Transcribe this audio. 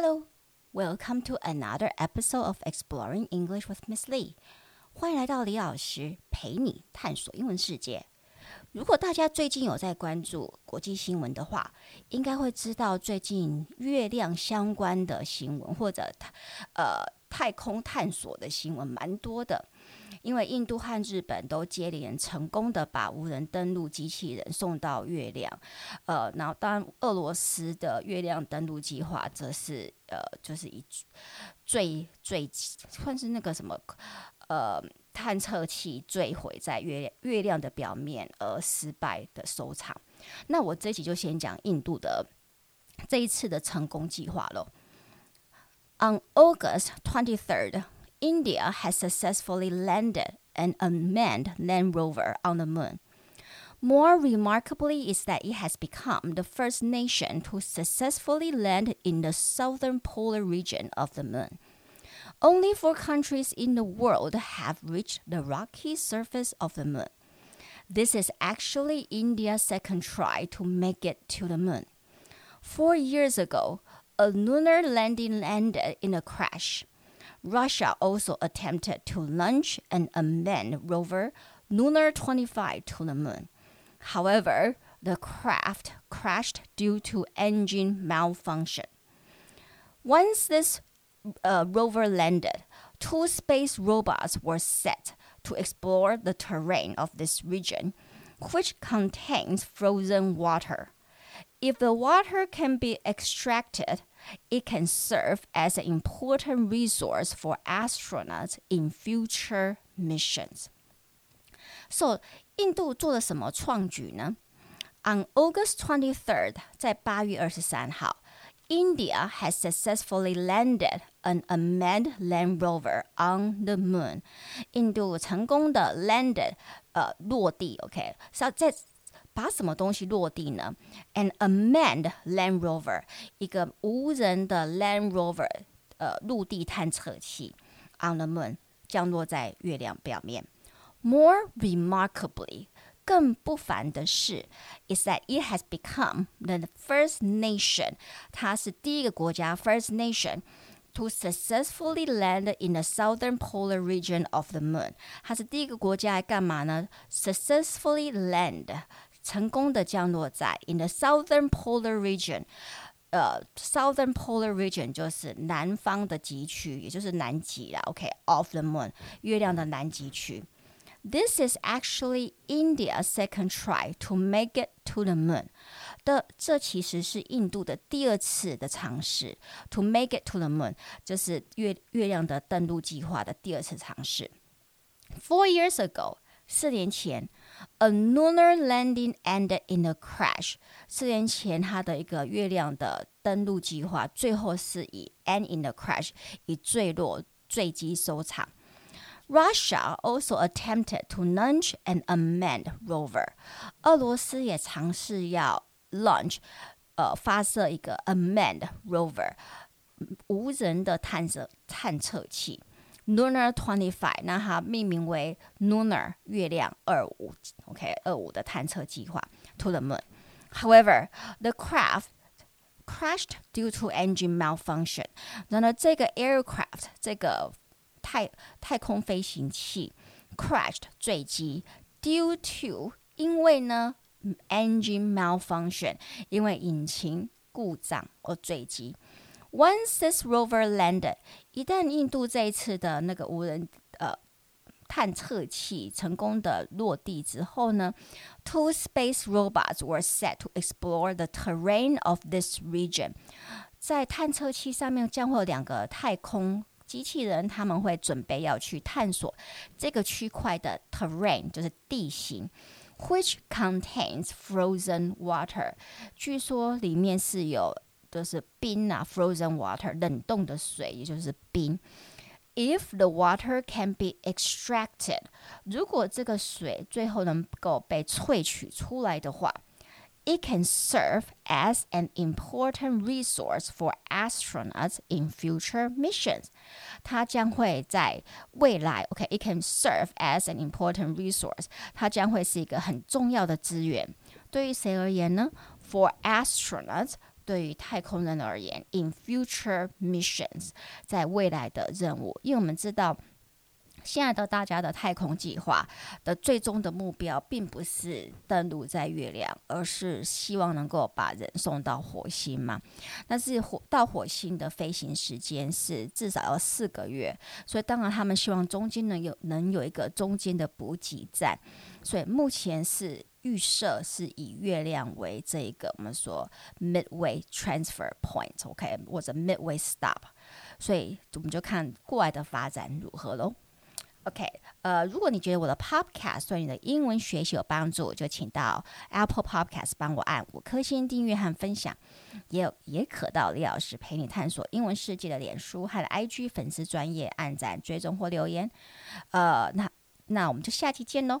Hello, welcome to another episode of Exploring English with Miss Lee。欢迎来到李老师陪你探索英文世界。如果大家最近有在关注国际新闻的话，应该会知道最近月亮相关的新闻或者呃太空探索的新闻蛮多的。因为印度和日本都接连成功的把无人登陆机器人送到月亮，呃，然后当然俄罗斯的月亮登陆计划则是呃，就是一最最算是那个什么呃探测器坠毁在月亮月亮的表面而失败的收场。那我这集就先讲印度的这一次的成功计划喽。On August twenty third. India has successfully landed an unmanned land rover on the moon. More remarkably is that it has become the first nation to successfully land in the southern polar region of the moon. Only four countries in the world have reached the rocky surface of the moon. This is actually India's second try to make it to the moon. Four years ago, a lunar landing landed in a crash. Russia also attempted to launch an unmanned rover Lunar 25 to the moon. However, the craft crashed due to engine malfunction. Once this uh, rover landed, two space robots were set to explore the terrain of this region, which contains frozen water. If the water can be extracted, it can serve as an important resource for astronauts in future missions. So, 印度做了什么创举呢？On August 23rd，在八月二十三号，India has successfully landed an unmanned land rover on the moon。印度成功的 landed 呃落地，OK，是在 把什么东西落地呢？An unmanned Land Rover，一个无人的 Land Rover，呃，陆地探测器，on the moon 降落在月亮表面。More remarkably，更不凡的是，is that it has become the first nation，它是第一个国家，first nation。to successfully land in the southern polar region of the moon，它是第一个国家来干嘛呢？successfully land 成功的降落在 in the southern polar region。呃，southern polar region 就是南方的极区，也就是南极啦。OK，of、okay, the moon，月亮的南极区。This is actually India's second try to make it to the moon. 的，这其实是印度的第二次的尝试。To make it to the moon，就是月月亮的登陆计划的第二次尝试。Four years ago，四年前 ，a lunar landing ended in a crash。四年前，它的一个月亮的登陆计划最后是以 end in a crash，以坠落、坠机收场。Russia also attempted to launch an unmanned rover。俄罗斯也尝试要 launch，呃，发射一个 unmanned rover，无人的探测探测器。 Lunar Twenty Five，那它命名为 Lunar 月亮二五，OK 二五的探测计划 to the moon。However, the craft crashed due to engine malfunction。然而，这个 aircraft 这个太太空飞行器 crashed 坠机，due to 因为呢 engine malfunction，因为引擎故障而坠机。Once this rover landed，一旦印度这一次的那个无人呃探测器成功的落地之后呢，two space robots were set to explore the terrain of this region。在探测器上面将会有两个太空机器人，他们会准备要去探索这个区块的 terrain，就是地形。Which contains frozen water，据说里面是有就是冰啊，frozen water 冷冻的水，也就是冰。If the water can be extracted，如果这个水最后能够被萃取出来的话，it can serve as an important resource for astronauts in future missions。它将会在未来，OK，it can serve as an important resource。它将会是一个很重要的资源。对于谁而言呢？For astronauts 对于太空人而言，in future missions，在未来的任务，因为我们知道。现在的大家的太空计划的最终的目标，并不是登陆在月亮，而是希望能够把人送到火星嘛。但是火到火星的飞行时间是至少要四个月，所以当然他们希望中间能有能有一个中间的补给站。所以目前是预设是以月亮为这一个我们说 midway transfer point，OK，或者 midway stop。所以我们就看过来的发展如何喽。OK，呃，如果你觉得我的 Podcast 对你的英文学习有帮助，就请到 Apple Podcast 帮我按五颗星订阅和分享，也有也可到李老师陪你探索英文世界的脸书和 IG 粉丝专业按赞追踪或留言。呃，那那我们就下期见喽